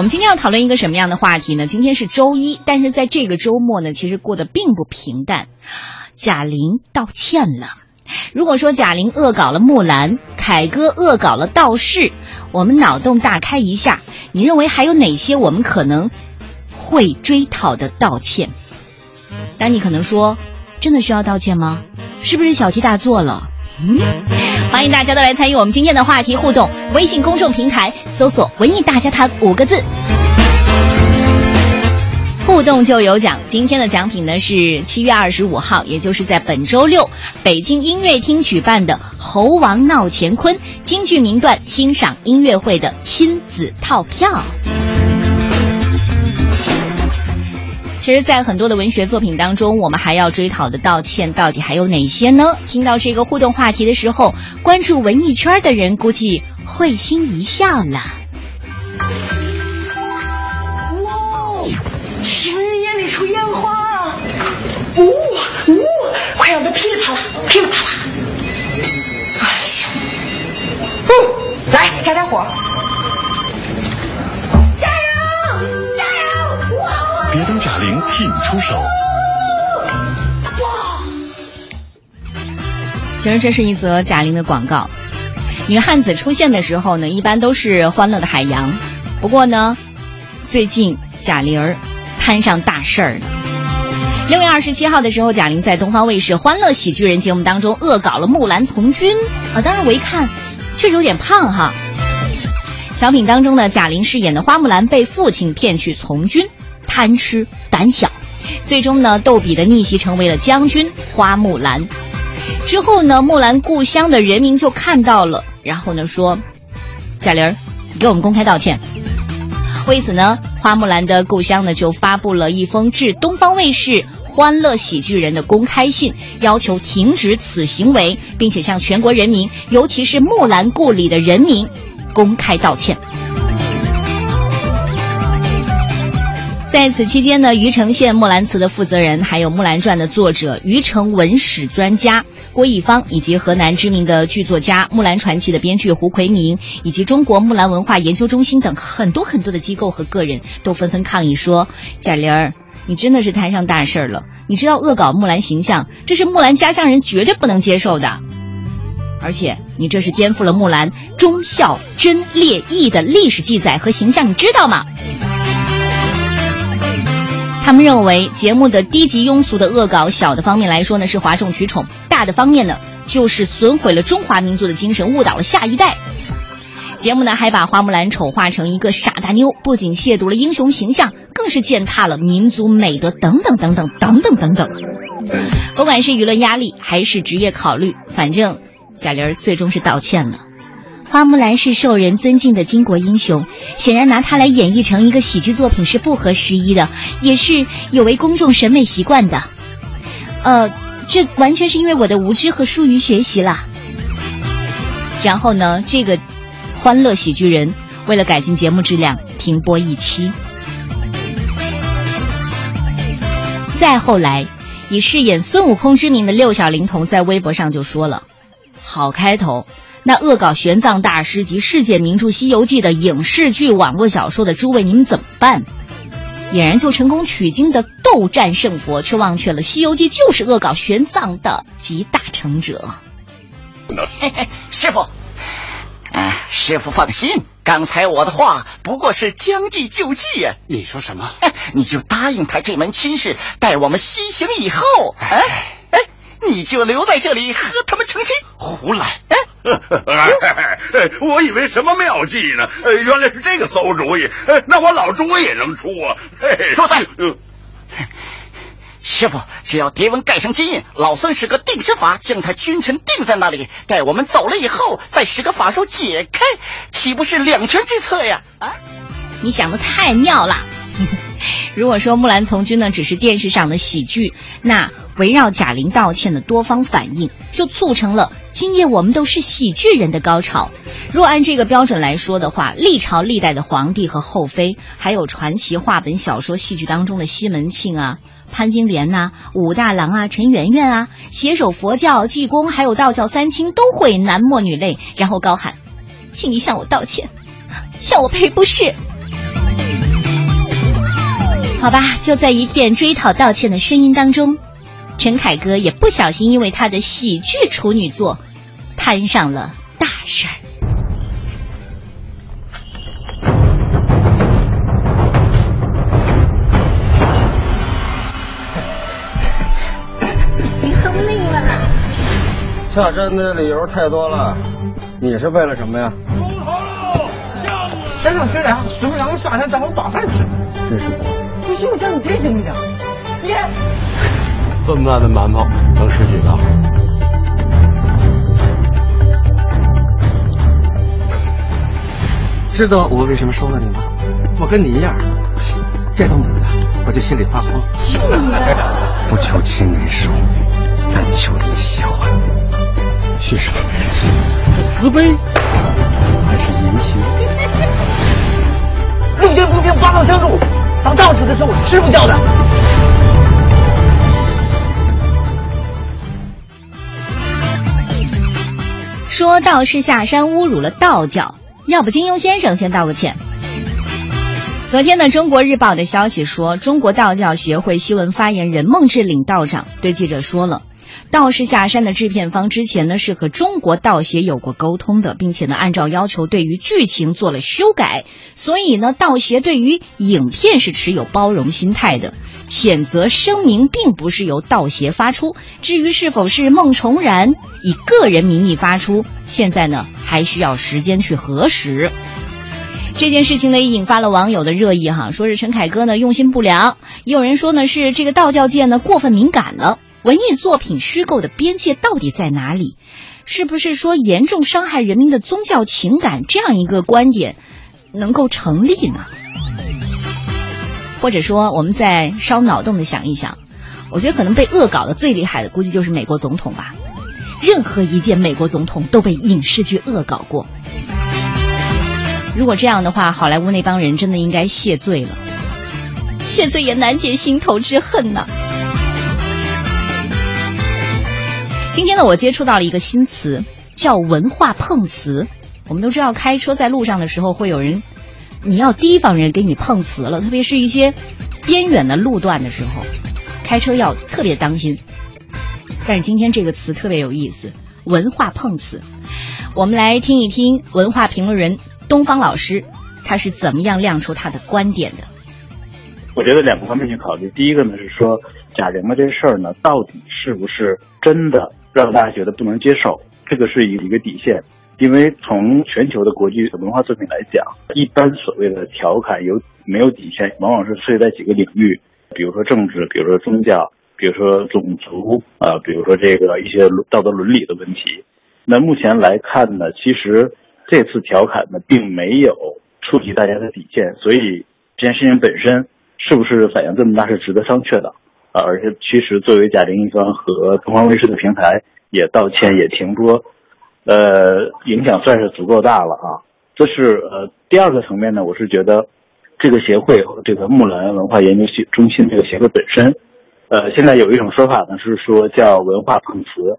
我们今天要讨论一个什么样的话题呢？今天是周一，但是在这个周末呢，其实过得并不平淡。贾玲道歉了。如果说贾玲恶搞了木兰，凯歌恶搞了道士，我们脑洞大开一下，你认为还有哪些我们可能会追讨的道歉？但你可能说，真的需要道歉吗？是不是小题大做了？嗯，欢迎大家都来参与我们今天的话题互动，微信公众平台搜索“文艺大家谈”五个字。互动就有奖，今天的奖品呢是七月二十五号，也就是在本周六，北京音乐厅举办的《猴王闹乾坤》京剧名段欣赏音乐会的亲子套票。其实，在很多的文学作品当中，我们还要追讨的道歉到底还有哪些呢？听到这个互动话题的时候，关注文艺圈的人估计会心一笑了。哇情人眼里出烟花，呜呜，快让它噼里啪啦，噼里啪啦！哎呀，嗯，来加点火，玲替你出手。其实这是一则贾玲的广告。女汉子出现的时候呢，一般都是欢乐的海洋。不过呢，最近贾玲儿。摊上大事儿了。六月二十七号的时候，贾玲在东方卫视《欢乐喜剧人》节目当中恶搞了木兰从军啊。当然我一看，确实有点胖哈。小品当中呢，贾玲饰演的花木兰被父亲骗去从军，贪吃胆小，最终呢，逗比的逆袭成为了将军花木兰。之后呢，木兰故乡的人民就看到了，然后呢说：“贾玲儿，给我们公开道歉。”为此呢，花木兰的故乡呢就发布了一封致东方卫视《欢乐喜剧人》的公开信，要求停止此行为，并且向全国人民，尤其是木兰故里的人民，公开道歉。在此期间呢，虞城县木兰祠的负责人，还有《木兰传》的作者、虞城文史专家郭义方，以及河南知名的剧作家《木兰传奇》的编剧胡奎明，以及中国木兰文化研究中心等很多很多的机构和个人，都纷纷抗议说：“贾玲儿，你真的是摊上大事儿了！你知道恶搞木兰形象，这是木兰家乡人绝对不能接受的，而且你这是颠覆了木兰忠孝贞烈义的历史记载和形象，你知道吗？”他们认为节目的低级庸俗的恶搞，小的方面来说呢是哗众取宠，大的方面呢就是损毁了中华民族的精神，误导了下一代。节目呢还把花木兰丑化成一个傻大妞，不仅亵渎了英雄形象，更是践踏了民族美德等等等等等等等等。不管是舆论压力还是职业考虑，反正贾玲最终是道歉了。花木兰是受人尊敬的巾帼英雄，显然拿她来演绎成一个喜剧作品是不合时宜的，也是有违公众审美习惯的。呃，这完全是因为我的无知和疏于学习啦。然后呢，这个《欢乐喜剧人》为了改进节目质量，停播一期。再后来，以饰演孙悟空之名的六小龄童在微博上就说了：“好开头。”那恶搞玄奘大师及世界名著《西游记》的影视剧、网络小说的诸位，你们怎么办？俨然就成功取经的斗战胜佛，却忘却了《西游记》就是恶搞玄奘的集大成者。嘿嘿，师傅，啊，师傅放心，刚才我的话不过是将计就计呀。你说什么？你就答应他这门亲事，待我们西行以后，你就留在这里和他们成亲。胡来！哎。我以为什么妙计呢？原来是这个馊主意。那我老朱也能出啊！说三。师傅，只要蝶纹盖上金印，老孙使个定身法，将他君臣定在那里。待我们走了以后，再使个法术解开，岂不是两全之策呀？啊！你想的太妙了。如果说木兰从军呢，只是电视上的喜剧，那。围绕贾玲道歉的多方反应，就促成了今夜我们都是喜剧人的高潮。若按这个标准来说的话，历朝历代的皇帝和后妃，还有传奇话本、小说、戏剧当中的西门庆啊、潘金莲呐、武大郎啊、陈圆圆啊，携手佛教、济公，还有道教三清，都会男默女泪，然后高喊：“请你向我道歉，向我赔不是。”好吧，就在一片追讨道歉的声音当中，陈凯歌也不小心因为他的喜剧处女作摊上了大事儿。你很累了。下山的理由太多了，你是为了什么呀？先生学长，师傅让我下山找我把饭吃。这是不行，我叫你爹行不行？爹，这么大的馒头能吃几个？知道我为什么收了你吗？我跟你一样，见到母的我就心里发慌。不求亲人收，但求你喜欢。是什么人心？是慈悲，还是淫邪？路见不平拔刀相助，当道士的时候师傅教的。说道士下山侮辱了道教，要不金庸先生先道个歉。昨天的，《中国日报》的消息说，中国道教协会新闻发言人孟志岭道长对记者说了，道士下山的制片方之前呢是和中国道协有过沟通的，并且呢按照要求对于剧情做了修改，所以呢道协对于影片是持有包容心态的。谴责声明并不是由道协发出，至于是否是孟崇然以个人名义发出，现在呢还需要时间去核实。这件事情呢，也引发了网友的热议哈，说是陈凯歌呢用心不良，也有人说呢是这个道教界呢过分敏感了。文艺作品虚构的边界到底在哪里？是不是说严重伤害人民的宗教情感这样一个观点能够成立呢？或者说，我们再烧脑洞的想一想，我觉得可能被恶搞的最厉害的，估计就是美国总统吧。任何一届美国总统都被影视剧恶搞过。如果这样的话，好莱坞那帮人真的应该谢罪了，谢罪也难解心头之恨呐。今天呢，我接触到了一个新词，叫文化碰瓷。我们都知道，开车在路上的时候会有人，你要提防人给你碰瓷了，特别是一些边远的路段的时候，开车要特别当心。但是今天这个词特别有意思，文化碰瓷。我们来听一听文化评论人东方老师，他是怎么样亮出他的观点的。我觉得两个方面去考虑。第一个呢是说贾玲的这事儿呢，到底是不是真的让大家觉得不能接受？这个是一一个底线。因为从全球的国际文化作品来讲，一般所谓的调侃有没有底线，往往是涉及在几个领域，比如说政治，比如说宗教，比如说种族，啊、比如说这个一些道德伦理的问题。那目前来看呢，其实这次调侃呢，并没有触及大家的底线，所以这件事情本身是不是反应这么大是值得商榷的啊。而且，其实作为贾玲一方和东方卫视的平台也道歉也停播，呃，影响算是足够大了啊。这是呃第二个层面呢，我是觉得这个协会这个木兰文化研究中心这个协会本身，呃，现在有一种说法呢是说叫文化碰瓷，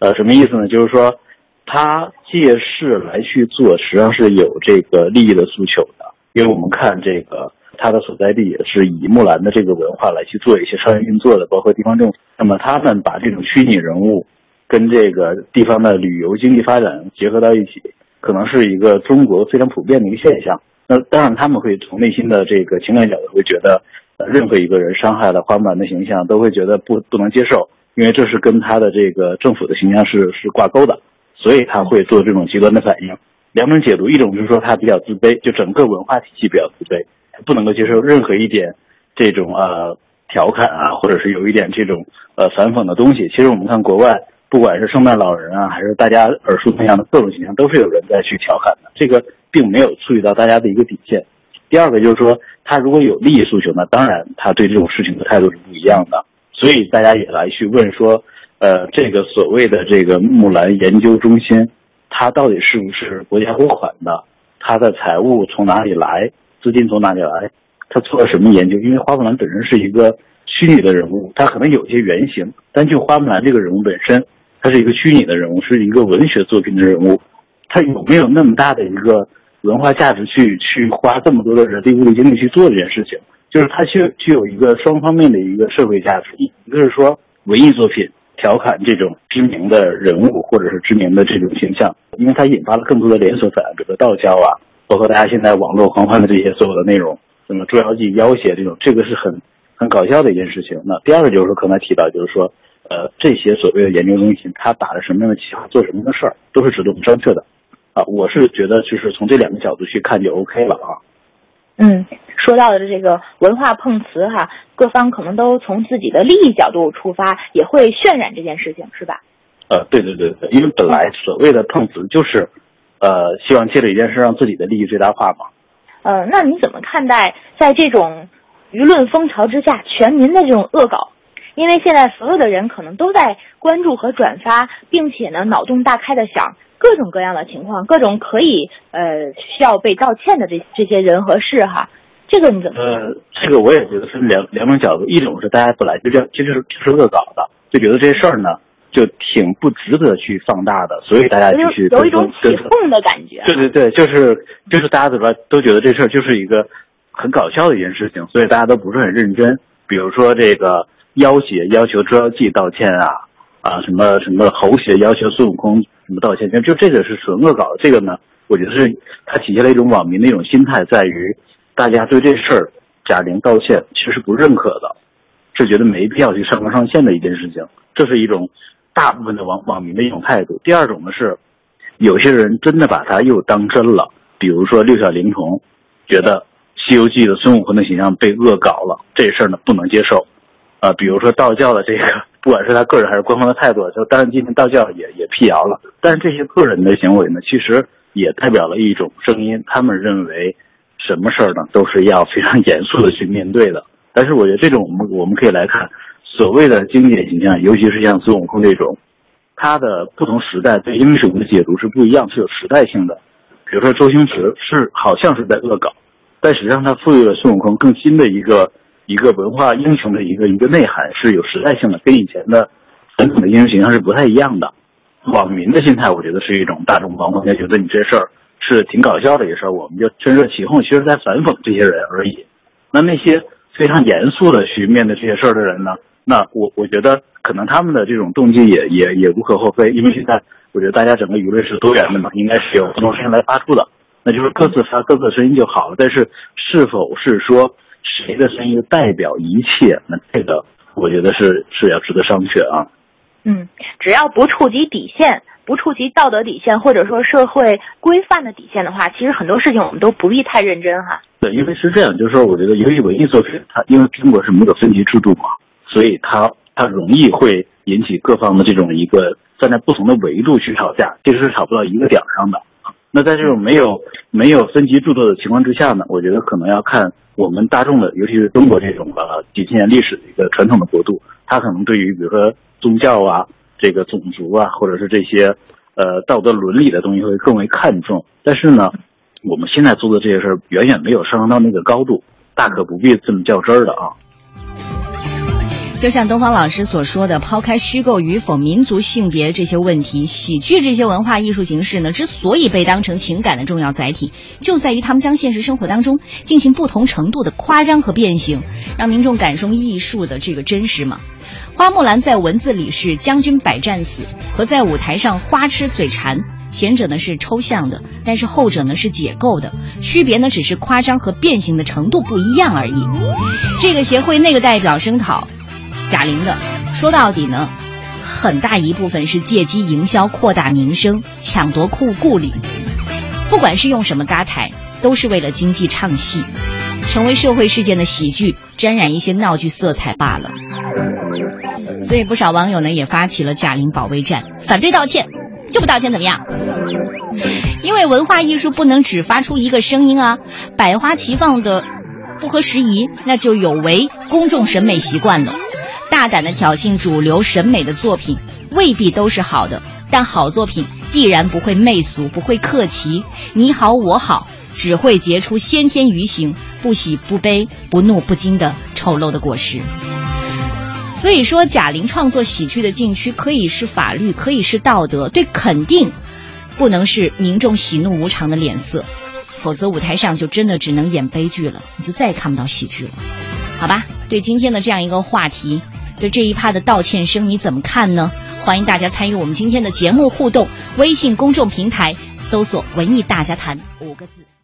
呃，什么意思呢？就是说他借势来去做，实际上是有这个利益的诉求的。因为我们看这个他的所在地也是以木兰的这个文化来去做一些商业运作的，包括地方政府。那么他们把这种虚拟人物跟这个地方的旅游经济发展结合到一起，可能是一个中国非常普遍的一个现象。那当然他们会从内心的这个情感角度会觉得，任何一个人伤害了花木兰的形象，都会觉得不不能接受，因为这是跟他的这个政府的形象是是挂钩的，所以他会做这种极端的反应。两种解读，一种就是说他比较自卑，就整个文化体系比较自卑，不能够接受任何一点这种呃调侃啊，或者是有一点这种呃反讽的东西。其实我们看国外，不管是圣诞老人啊，还是大家耳熟能详的各种形象，都是有人在去调侃的，这个并没有触及到大家的一个底线。第二个就是说，他如果有利益诉求呢，当然他对这种事情的态度是不一样的。所以大家也来去问说，呃，这个所谓的这个木兰研究中心。它到底是不是国家拨款的？它的财务从哪里来？资金从哪里来？他做了什么研究？因为花木兰本身是一个虚拟的人物，他可能有一些原型，但就花木兰这个人物本身，它是一个虚拟的人物，是一个文学作品的人物，他有没有那么大的一个文化价值去去花这么多的人力物力精力去做这件事情？就是它具具有一个双方面的一个社会价值，一一个是说文艺作品调侃这种知名的人物或者是知名的这种形象，因为它引发了更多的连锁反应，比如说道教啊，包括大家现在网络狂欢的这些所有的内容，什么捉妖记、要挟这种，这个是很很搞笑的一件事情。那第二个就是说刚才提到，就是说呃这些所谓的研究中心，他打着什么样的旗号做什么样的事儿，都是值得我们商榷的。啊，我是觉得就是从这两个角度去看就 OK 了啊。嗯，说到的这个文化碰瓷哈，各方可能都从自己的利益角度出发，也会渲染这件事情，是吧？呃，对对对对，因为本来所谓的碰瓷就是，呃，希望借着一件事让自己的利益最大化嘛。呃，那你怎么看待在这种舆论风潮之下，全民的这种恶搞？因为现在所有的人可能都在关注和转发，并且呢，脑洞大开的想各种各样的情况，各种可以呃需要被道歉的这这些人和事哈。这个你怎么？呃，这个我也觉得是两两种角度，一种是大家本来就这样，其实是就是恶搞的，就觉得这事儿呢就挺不值得去放大的，所以大家就去有一种起跟哄的感觉。对对对，就是就是大家怎么都觉得这事儿就是一个很搞笑的一件事情，所以大家都不是很认真。比如说这个要挟要求捉妖记道歉啊啊什么什么猴邪要求孙悟空什么道歉，就就这个是纯恶搞的。这个呢，我觉得是它体现了一种网民的一种心态，在于大家对这事儿贾玲道歉其实是不认可的，是觉得没必要去上纲上线的一件事情。这是一种大部分的网网民的一种态度。第二种呢是。有些人真的把它又当真了，比如说六小龄童，觉得《西游记》的孙悟空的形象被恶搞了，这事儿呢不能接受。啊、比如说道教的这个，不管是他个人还是官方的态度，就当然今天道教也也辟谣了，但是这些个人的行为呢，其实也代表了一种声音，他们认为什么事儿呢都是要非常严肃的去面对的。但是我觉得这种我们我们可以来看，所谓的经典形象，尤其是像孙悟空这种。他的不同时代对英雄的解读是不一样，是有时代性的。比如说周星驰是好像是在恶搞，但实际上他赋予了孙悟空更新的一个一个文化英雄的一个一个内涵，是有时代性的，跟以前的传统的英雄形象是不太一样的。网民的心态，我觉得是一种大众网网民觉得你这事儿是挺搞笑的一事儿，我们就趁热起哄，其实在反讽这些人而已。那那些非常严肃的去面对这些事儿的人呢？那我我觉得可能他们的这种动机也也也无可厚非，因为现在我觉得大家整个舆论是多元的嘛，应该是有不同声音来发出的，那就是各自发各自的声音就好了。但是是否是说谁的声音代表一切？那这个我觉得是是要值得商榷啊。嗯，只要不触及底线，不触及道德底线，或者说社会规范的底线的话，其实很多事情我们都不必太认真哈。对，因为是这样，就是说，我觉得由于文艺作品，它因为中国是没有分级制度嘛。所以它它容易会引起各方的这种一个站在不同的维度去吵架，其实是吵不到一个点儿上的。那在这种没有没有分级制度的情况之下呢，我觉得可能要看我们大众的，尤其是中国这种呃几千年历史的一个传统的国度，它可能对于比如说宗教啊、这个种族啊，或者是这些呃道德伦理的东西会更为看重。但是呢，我们现在做的这些事儿远远没有上升到那个高度，大可不必这么较真儿的啊。就像东方老师所说的，抛开虚构与否、民族性别这些问题，喜剧这些文化艺术形式呢，之所以被当成情感的重要载体，就在于他们将现实生活当中进行不同程度的夸张和变形，让民众感受艺术的这个真实嘛。花木兰在文字里是将军百战死，和在舞台上花痴嘴馋，前者呢是抽象的，但是后者呢是解构的，区别呢只是夸张和变形的程度不一样而已。这个协会那个代表声讨。贾玲的，说到底呢，很大一部分是借机营销、扩大名声、抢夺顾顾里。不管是用什么搭台，都是为了经济唱戏，成为社会事件的喜剧，沾染一些闹剧色彩罢了。所以不少网友呢也发起了贾玲保卫战，反对道歉，就不道歉怎么样？因为文化艺术不能只发出一个声音啊，百花齐放的不合时宜，那就有违公众审美习惯了。大胆的挑衅主流审美的作品未必都是好的，但好作品必然不会媚俗，不会客气，你好我好，只会结出先天愚形、不喜不悲、不怒不惊的丑陋的果实。所以说，贾玲创作喜剧的禁区可以是法律，可以是道德，对肯定不能是民众喜怒无常的脸色，否则舞台上就真的只能演悲剧了，你就再也看不到喜剧了。好吧，对今天的这样一个话题，对这一趴的道歉声你怎么看呢？欢迎大家参与我们今天的节目互动，微信公众平台搜索“文艺大家谈”五个字。